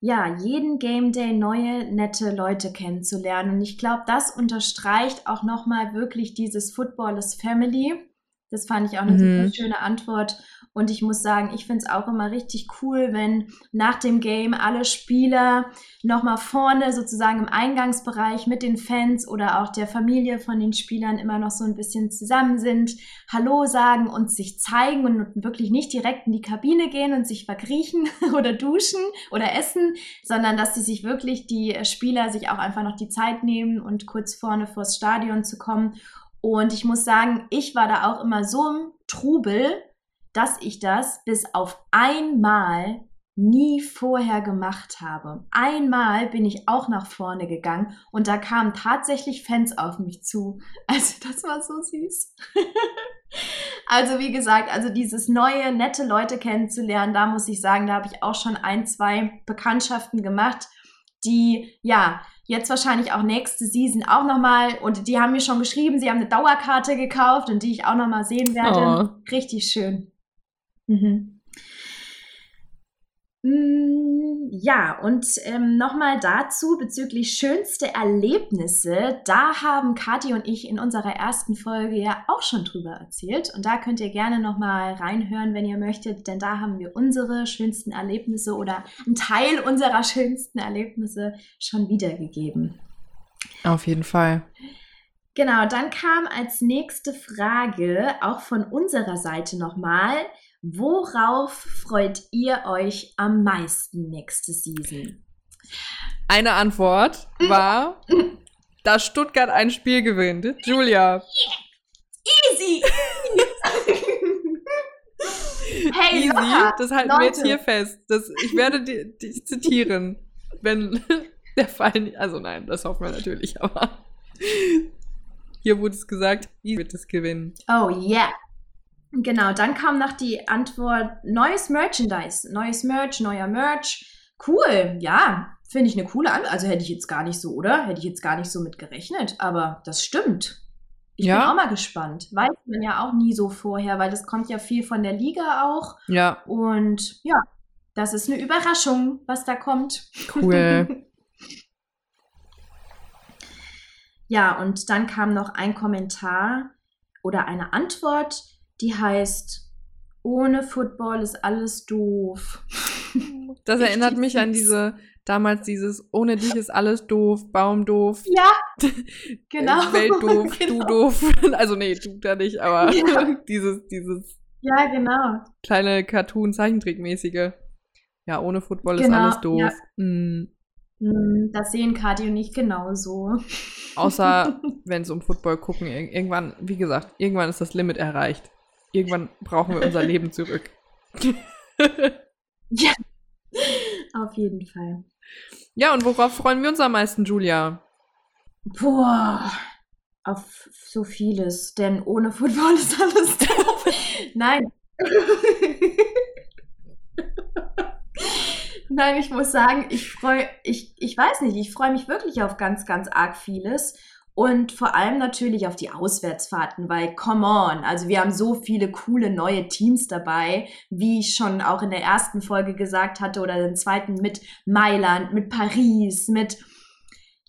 ja, jeden Game Day neue, nette Leute kennenzulernen. Und ich glaube, das unterstreicht auch nochmal wirklich dieses Football is Family. Das fand ich auch eine mhm. super schöne Antwort. Und ich muss sagen, ich finde es auch immer richtig cool, wenn nach dem Game alle Spieler nochmal vorne sozusagen im Eingangsbereich mit den Fans oder auch der Familie von den Spielern immer noch so ein bisschen zusammen sind, Hallo sagen und sich zeigen und wirklich nicht direkt in die Kabine gehen und sich verkriechen oder duschen oder essen, sondern dass sie sich wirklich, die Spieler sich auch einfach noch die Zeit nehmen und kurz vorne vors Stadion zu kommen. Und ich muss sagen, ich war da auch immer so im Trubel, dass ich das bis auf einmal nie vorher gemacht habe. Einmal bin ich auch nach vorne gegangen und da kamen tatsächlich Fans auf mich zu. Also das war so süß. also wie gesagt, also dieses neue, nette Leute kennenzulernen, da muss ich sagen, da habe ich auch schon ein, zwei Bekanntschaften gemacht, die ja jetzt wahrscheinlich auch nächste Season auch nochmal und die haben mir schon geschrieben, sie haben eine Dauerkarte gekauft und die ich auch nochmal sehen werde. Oh. Richtig schön. Mhm. Mm, ja, und ähm, nochmal dazu bezüglich schönste Erlebnisse. Da haben Kathi und ich in unserer ersten Folge ja auch schon drüber erzählt. Und da könnt ihr gerne nochmal reinhören, wenn ihr möchtet, denn da haben wir unsere schönsten Erlebnisse oder einen Teil unserer schönsten Erlebnisse schon wiedergegeben. Auf jeden Fall. Genau, dann kam als nächste Frage auch von unserer Seite nochmal. Worauf freut ihr euch am meisten nächste Season? Eine Antwort war, dass Stuttgart ein Spiel gewinnt. Julia. Easy! hey, Easy, locker, das halten Leute. wir jetzt hier fest. Das, ich werde dich zitieren, wenn der Fall nicht. Also nein, das hoffen wir natürlich, aber hier wurde es gesagt, Easy wird es gewinnen. Oh yeah. Genau, dann kam noch die Antwort, neues Merchandise, neues Merch, neuer Merch. Cool, ja, finde ich eine coole Antwort. Also hätte ich jetzt gar nicht so, oder? Hätte ich jetzt gar nicht so mit gerechnet, aber das stimmt. Ich ja. bin auch mal gespannt. Weiß man ja auch nie so vorher, weil das kommt ja viel von der Liga auch. Ja. Und ja, das ist eine Überraschung, was da kommt. Cool. ja, und dann kam noch ein Kommentar oder eine Antwort die heißt Ohne Football ist alles doof. Das erinnert mich an diese, damals dieses Ohne dich ist alles doof, Baum doof. Ja, genau. Welt doof, genau. du doof. Also nee, du da nicht, aber ja. dieses, dieses. Ja, genau. Kleine Cartoon-Zeichentrickmäßige. Ja, ohne Football genau, ist alles doof. Ja. Mm. Das sehen Kati und ich genauso. Außer wenn es um Football gucken, irgendwann, wie gesagt, irgendwann ist das Limit erreicht. Irgendwann brauchen wir unser Leben zurück. ja, auf jeden Fall. Ja, und worauf freuen wir uns am meisten, Julia? Boah, auf so vieles, denn ohne Football ist alles doof. Nein. Nein, ich muss sagen, ich freue, ich, ich weiß nicht, ich freue mich wirklich auf ganz, ganz arg vieles. Und vor allem natürlich auf die Auswärtsfahrten, weil come on, also wir haben so viele coole neue Teams dabei, wie ich schon auch in der ersten Folge gesagt hatte oder den zweiten mit Mailand, mit Paris, mit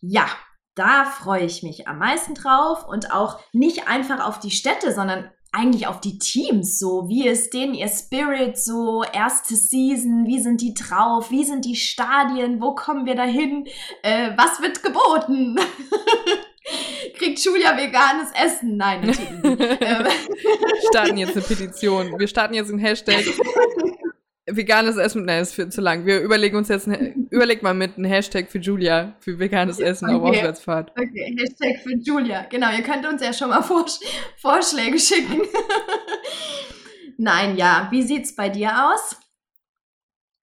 ja, da freue ich mich am meisten drauf und auch nicht einfach auf die Städte, sondern eigentlich auf die Teams so. Wie ist denen ihr Spirit so? Erste Season, wie sind die drauf? Wie sind die Stadien? Wo kommen wir dahin? Äh, was wird geboten? Julia veganes Essen? Nein, natürlich nicht. Ähm. starten jetzt eine Petition. Wir starten jetzt einen Hashtag. Veganes Essen, nein, ist viel zu lang. Wir überlegen uns jetzt, ein, überleg mal mit einem Hashtag für Julia, für veganes Essen okay. auf Auswärtsfahrt. Okay, Hashtag für Julia. Genau, ihr könnt uns ja schon mal Vorsch Vorschläge schicken. nein, ja. Wie sieht's bei dir aus?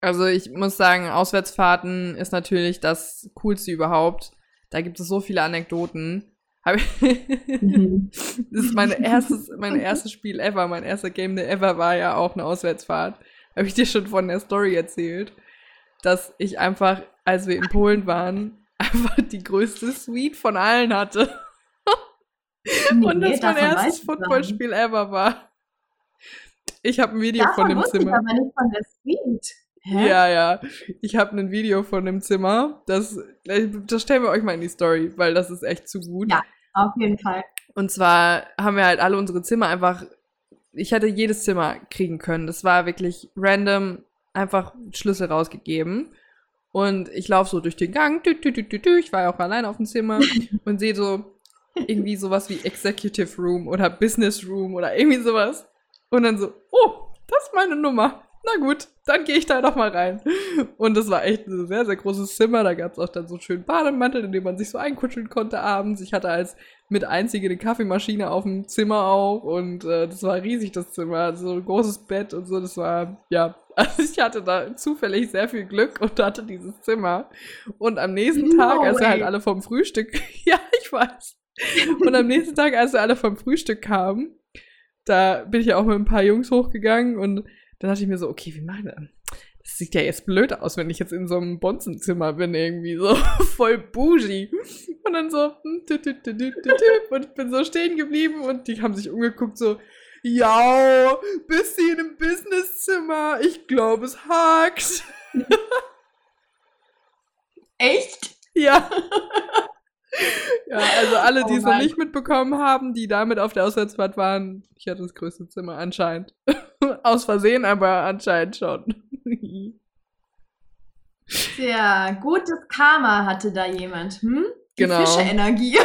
Also ich muss sagen, Auswärtsfahrten ist natürlich das Coolste überhaupt. Da gibt es so viele Anekdoten. Mhm. das ist mein erstes, mein erstes Spiel ever, mein erster Game ever war ja auch eine Auswärtsfahrt. Habe ich dir schon von der Story erzählt, dass ich einfach, als wir in Polen waren, einfach die größte Suite von allen hatte. Nee, Und das mein erstes Footballspiel ever war. Ich habe ein Video davon von dem Zimmer. Ich aber nicht von der Suite. Hä? Ja, ja. Ich habe ein Video von dem Zimmer. Das, das stellen wir euch mal in die Story, weil das ist echt zu gut. Ja, auf jeden Fall. Und zwar haben wir halt alle unsere Zimmer einfach ich hätte jedes Zimmer kriegen können. Das war wirklich random, einfach Schlüssel rausgegeben. Und ich laufe so durch den Gang, tü, tü, tü, ich war ja auch alleine auf dem Zimmer und sehe so irgendwie sowas wie Executive Room oder Business Room oder irgendwie sowas. Und dann so, oh, das ist meine Nummer. Na gut, dann gehe ich da doch mal rein. Und das war echt ein sehr, sehr großes Zimmer. Da gab es auch dann so einen schönen Bademantel, in dem man sich so einkuscheln konnte abends. Ich hatte als mit einzige eine Kaffeemaschine auf dem Zimmer auch. Und äh, das war riesig, das Zimmer. So ein großes Bett und so. Das war, ja, also ich hatte da zufällig sehr viel Glück und hatte dieses Zimmer. Und am nächsten Tag, no als wir halt alle vom Frühstück, ja, ich weiß. Und am nächsten Tag, als wir alle vom Frühstück kamen, da bin ich ja auch mit ein paar Jungs hochgegangen und dann dachte ich mir so, okay, wie machen wir das? Das sieht ja jetzt blöd aus, wenn ich jetzt in so einem Bonzenzimmer bin, irgendwie so voll bougie. Und dann so, hm, und ich bin so stehen geblieben und die haben sich umgeguckt, so, ja, bist du in einem Businesszimmer? Ich glaube, es hakt. Echt? Ja. ja, also alle, die oh es noch nicht mitbekommen haben, die damit auf der Auswärtsfahrt waren, ich hatte das größte Zimmer anscheinend. Aus Versehen, aber anscheinend schon. Ja, gutes Karma hatte da jemand, hm? Die genau. Fische-Energie.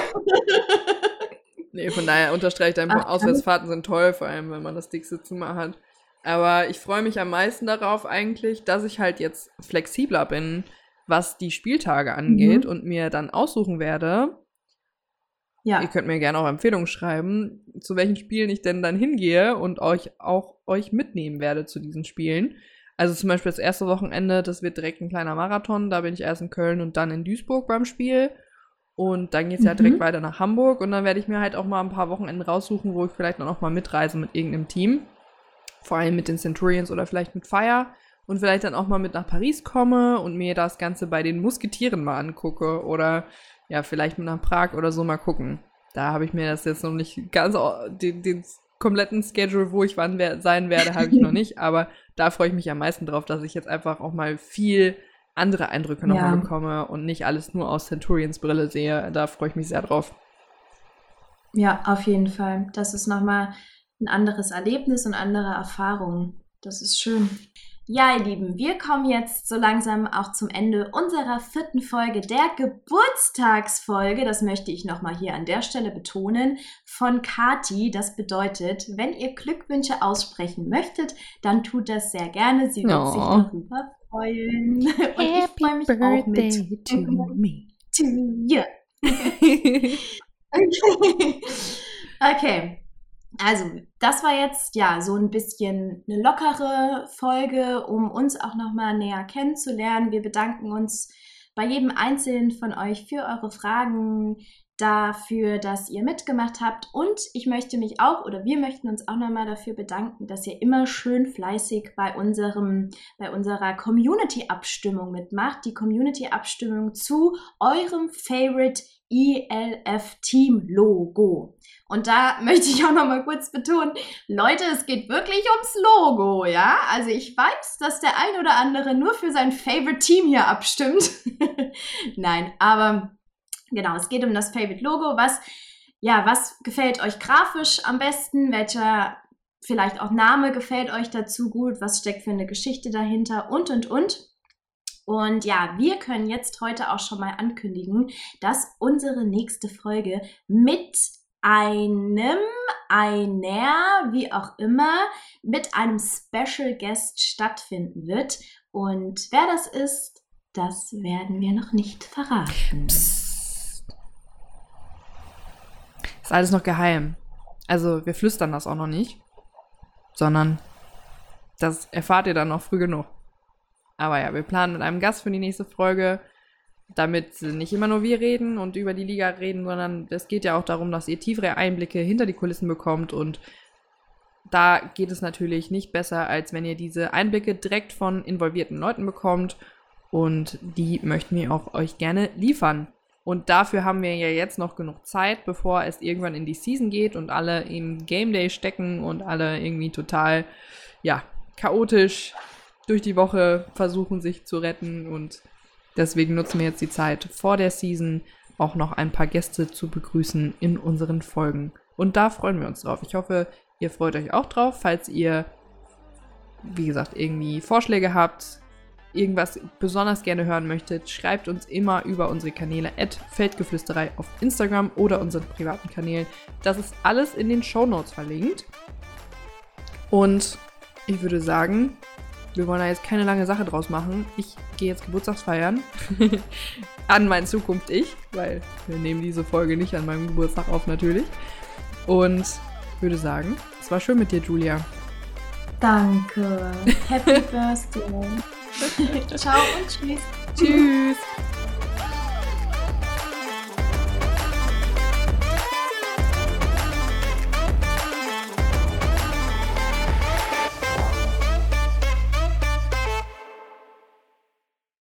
nee, von daher unterstreicht einfach, Auswärtsfahrten sind toll, vor allem wenn man das dickste Zimmer hat. Aber ich freue mich am meisten darauf eigentlich, dass ich halt jetzt flexibler bin, was die Spieltage angeht mhm. und mir dann aussuchen werde. Ja. Ihr könnt mir gerne auch Empfehlungen schreiben, zu welchen Spielen ich denn dann hingehe und euch auch euch mitnehmen werde zu diesen Spielen. Also zum Beispiel das erste Wochenende, das wird direkt ein kleiner Marathon. Da bin ich erst in Köln und dann in Duisburg beim Spiel. Und dann geht es mhm. ja direkt weiter nach Hamburg. Und dann werde ich mir halt auch mal ein paar Wochenenden raussuchen, wo ich vielleicht dann auch mal mitreise mit irgendeinem Team. Vor allem mit den Centurions oder vielleicht mit Fire und vielleicht dann auch mal mit nach Paris komme und mir das Ganze bei den Musketieren mal angucke oder ja, vielleicht nach Prag oder so mal gucken. Da habe ich mir das jetzt noch nicht ganz, den, den kompletten Schedule, wo ich wann wer sein werde, habe ich noch nicht, aber da freue ich mich am meisten drauf, dass ich jetzt einfach auch mal viel andere Eindrücke nochmal ja. bekomme und nicht alles nur aus Centurions Brille sehe. Da freue ich mich sehr drauf. Ja, auf jeden Fall. Das ist nochmal ein anderes Erlebnis und andere Erfahrungen. Das ist schön. Ja, ihr Lieben, wir kommen jetzt so langsam auch zum Ende unserer vierten Folge, der Geburtstagsfolge. Das möchte ich nochmal hier an der Stelle betonen, von Kati. Das bedeutet, wenn ihr Glückwünsche aussprechen möchtet, dann tut das sehr gerne. Sie wird oh. sich darüber freuen. Und Happy ich freue mich auch mit. To me. To you. okay. okay. Also, das war jetzt ja so ein bisschen eine lockere Folge, um uns auch nochmal näher kennenzulernen. Wir bedanken uns bei jedem Einzelnen von euch für eure Fragen, dafür, dass ihr mitgemacht habt. Und ich möchte mich auch oder wir möchten uns auch nochmal dafür bedanken, dass ihr immer schön fleißig bei unserem, bei unserer Community-Abstimmung mitmacht. Die Community-Abstimmung zu eurem Favorite ELF Team Logo. Und da möchte ich auch noch mal kurz betonen, Leute, es geht wirklich ums Logo, ja? Also ich weiß, dass der ein oder andere nur für sein Favorite Team hier abstimmt. Nein, aber genau, es geht um das Favorite Logo. Was, ja, was gefällt euch grafisch am besten? Welcher vielleicht auch Name gefällt euch dazu gut? Was steckt für eine Geschichte dahinter? Und, und, und. Und ja, wir können jetzt heute auch schon mal ankündigen, dass unsere nächste Folge mit einem, einer, wie auch immer, mit einem Special Guest stattfinden wird. Und wer das ist, das werden wir noch nicht verraten. Psst. Ist alles noch geheim. Also wir flüstern das auch noch nicht, sondern das erfahrt ihr dann noch früh genug. Aber ja, wir planen mit einem Gast für die nächste Folge, damit nicht immer nur wir reden und über die Liga reden, sondern es geht ja auch darum, dass ihr tiefere Einblicke hinter die Kulissen bekommt und da geht es natürlich nicht besser, als wenn ihr diese Einblicke direkt von involvierten Leuten bekommt und die möchten wir auch euch gerne liefern. Und dafür haben wir ja jetzt noch genug Zeit, bevor es irgendwann in die Season geht und alle im Game Day stecken und alle irgendwie total, ja, chaotisch durch die Woche versuchen, sich zu retten. Und deswegen nutzen wir jetzt die Zeit vor der Season, auch noch ein paar Gäste zu begrüßen in unseren Folgen. Und da freuen wir uns drauf. Ich hoffe, ihr freut euch auch drauf. Falls ihr, wie gesagt, irgendwie Vorschläge habt, irgendwas besonders gerne hören möchtet, schreibt uns immer über unsere Kanäle at Feldgeflüsterei auf Instagram oder unseren privaten Kanälen. Das ist alles in den Show Notes verlinkt. Und ich würde sagen, wir wollen da jetzt keine lange Sache draus machen. Ich gehe jetzt Geburtstagsfeiern an mein Zukunft-Ich, weil wir nehmen diese Folge nicht an meinem Geburtstag auf natürlich. Und würde sagen, es war schön mit dir, Julia. Danke. Happy Birthday. Ciao und tschüss. Tschüss.